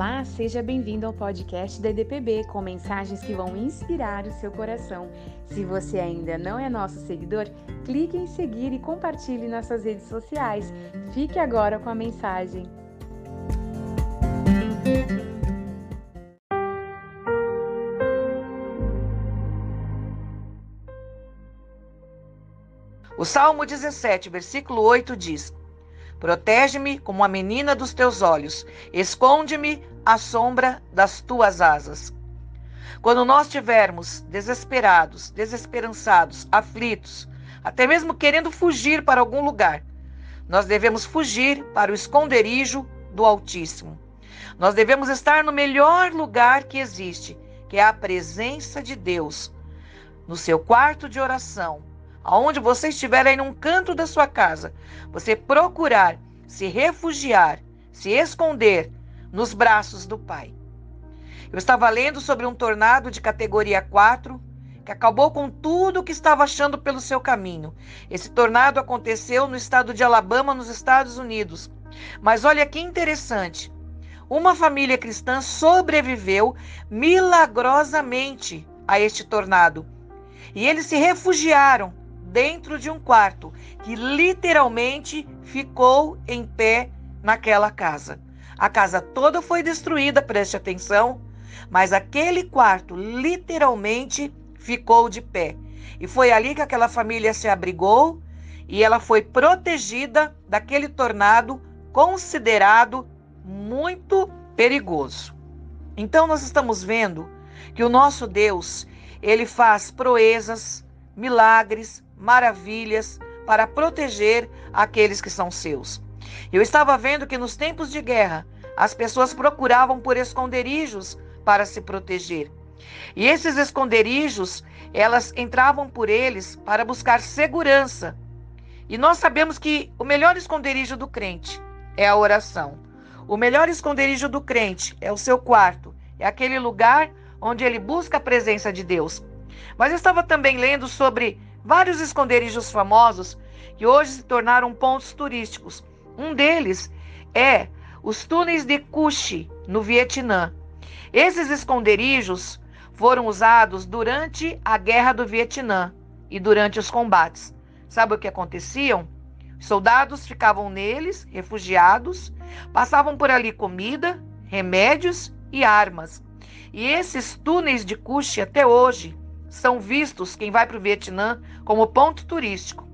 Olá, seja bem-vindo ao podcast da EDPB com mensagens que vão inspirar o seu coração. Se você ainda não é nosso seguidor, clique em seguir e compartilhe nas suas redes sociais. Fique agora com a mensagem. O Salmo 17, versículo 8 diz: Protege-me como a menina dos teus olhos, esconde-me à sombra das tuas asas. Quando nós estivermos desesperados, desesperançados, aflitos, até mesmo querendo fugir para algum lugar, nós devemos fugir para o esconderijo do Altíssimo. Nós devemos estar no melhor lugar que existe, que é a presença de Deus, no seu quarto de oração, aonde você estiver aí num canto da sua casa, você procurar se refugiar, se esconder nos braços do Pai. Eu estava lendo sobre um tornado de categoria 4 que acabou com tudo o que estava achando pelo seu caminho. Esse tornado aconteceu no estado de Alabama, nos Estados Unidos. Mas olha que interessante. Uma família cristã sobreviveu milagrosamente a este tornado. E eles se refugiaram dentro de um quarto que literalmente ficou em pé naquela casa. A casa toda foi destruída, preste atenção, mas aquele quarto literalmente ficou de pé. E foi ali que aquela família se abrigou e ela foi protegida daquele tornado considerado muito perigoso. Então nós estamos vendo que o nosso Deus, ele faz proezas, milagres, maravilhas para proteger aqueles que são seus. Eu estava vendo que nos tempos de guerra, as pessoas procuravam por esconderijos para se proteger. E esses esconderijos, elas entravam por eles para buscar segurança. E nós sabemos que o melhor esconderijo do crente é a oração. O melhor esconderijo do crente é o seu quarto, é aquele lugar onde ele busca a presença de Deus. Mas eu estava também lendo sobre vários esconderijos famosos que hoje se tornaram pontos turísticos. Um deles é os túneis de Cuxi, no Vietnã. Esses esconderijos foram usados durante a Guerra do Vietnã e durante os combates. Sabe o que aconteciam? Soldados ficavam neles, refugiados, passavam por ali comida, remédios e armas. E esses túneis de Cuxi até hoje são vistos, quem vai para o Vietnã, como ponto turístico.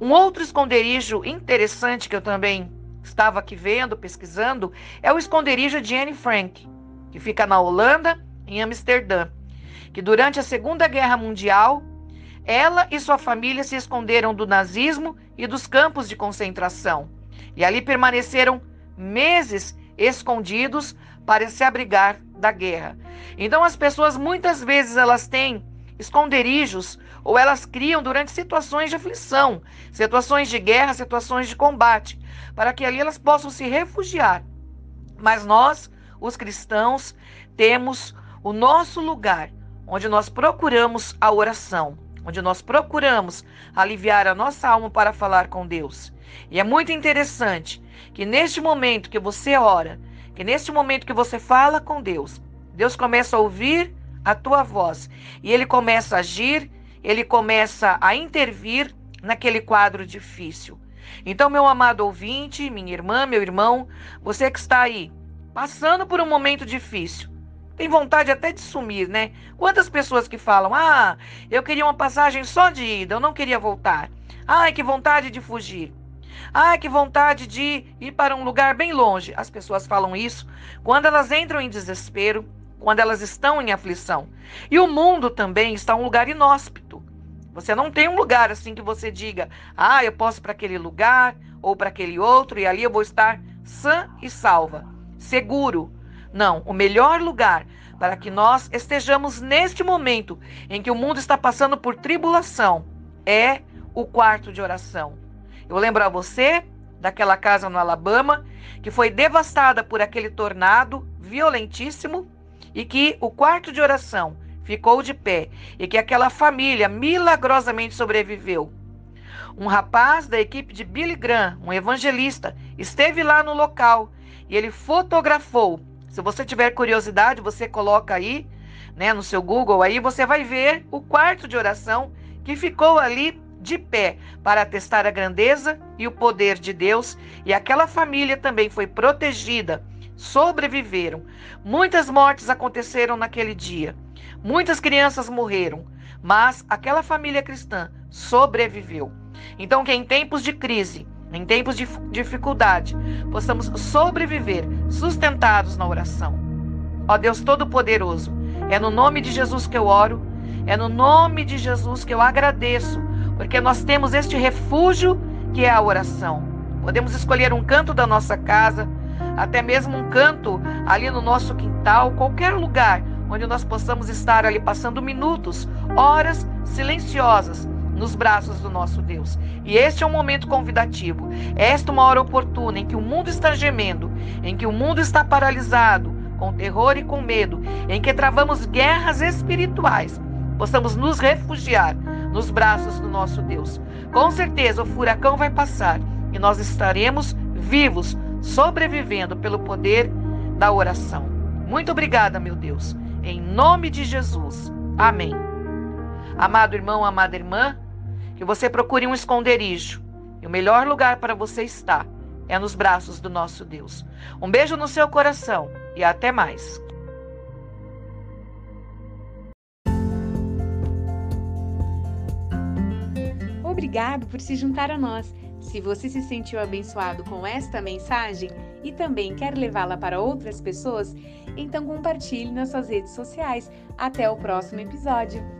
Um outro esconderijo interessante que eu também estava aqui vendo, pesquisando, é o esconderijo de Anne Frank, que fica na Holanda, em Amsterdã, que durante a Segunda Guerra Mundial, ela e sua família se esconderam do nazismo e dos campos de concentração. E ali permaneceram meses escondidos para se abrigar da guerra. Então as pessoas muitas vezes elas têm esconderijos ou elas criam durante situações de aflição, situações de guerra, situações de combate, para que ali elas possam se refugiar. Mas nós, os cristãos, temos o nosso lugar onde nós procuramos a oração, onde nós procuramos aliviar a nossa alma para falar com Deus. E é muito interessante que neste momento que você ora, que neste momento que você fala com Deus, Deus começa a ouvir a tua voz. E ele começa a agir, ele começa a intervir naquele quadro difícil. Então, meu amado ouvinte, minha irmã, meu irmão, você que está aí passando por um momento difícil, tem vontade até de sumir, né? Quantas pessoas que falam: "Ah, eu queria uma passagem só de ida, eu não queria voltar. Ai, que vontade de fugir. Ai, que vontade de ir para um lugar bem longe". As pessoas falam isso quando elas entram em desespero, quando elas estão em aflição. E o mundo também está um lugar inóspito. Você não tem um lugar assim que você diga: "Ah, eu posso para aquele lugar ou para aquele outro e ali eu vou estar sã e salva, seguro". Não, o melhor lugar para que nós estejamos neste momento em que o mundo está passando por tribulação é o quarto de oração. Eu lembro a você daquela casa no Alabama que foi devastada por aquele tornado violentíssimo e que o quarto de oração ficou de pé e que aquela família milagrosamente sobreviveu. Um rapaz da equipe de Billy Graham, um evangelista, esteve lá no local e ele fotografou Se você tiver curiosidade, você coloca aí, né, no seu Google aí, você vai ver o quarto de oração que ficou ali de pé para testar a grandeza e o poder de Deus, e aquela família também foi protegida, sobreviveram. Muitas mortes aconteceram naquele dia. Muitas crianças morreram, mas aquela família cristã sobreviveu. Então, que em tempos de crise, em tempos de dificuldade, possamos sobreviver sustentados na oração. Ó Deus Todo-Poderoso, é no nome de Jesus que eu oro, é no nome de Jesus que eu agradeço, porque nós temos este refúgio que é a oração. Podemos escolher um canto da nossa casa, até mesmo um canto ali no nosso quintal, qualquer lugar onde nós possamos estar ali passando minutos, horas silenciosas nos braços do nosso Deus. E este é um momento convidativo. Esta é uma hora oportuna em que o mundo está gemendo, em que o mundo está paralisado, com terror e com medo, em que travamos guerras espirituais. Possamos nos refugiar nos braços do nosso Deus. Com certeza o furacão vai passar e nós estaremos vivos, sobrevivendo pelo poder da oração. Muito obrigada, meu Deus. Em nome de Jesus. Amém. Amado irmão, amada irmã, que você procure um esconderijo. E o melhor lugar para você estar é nos braços do nosso Deus. Um beijo no seu coração e até mais. Obrigado por se juntar a nós. Se você se sentiu abençoado com esta mensagem e também quer levá-la para outras pessoas, então compartilhe nas suas redes sociais. Até o próximo episódio.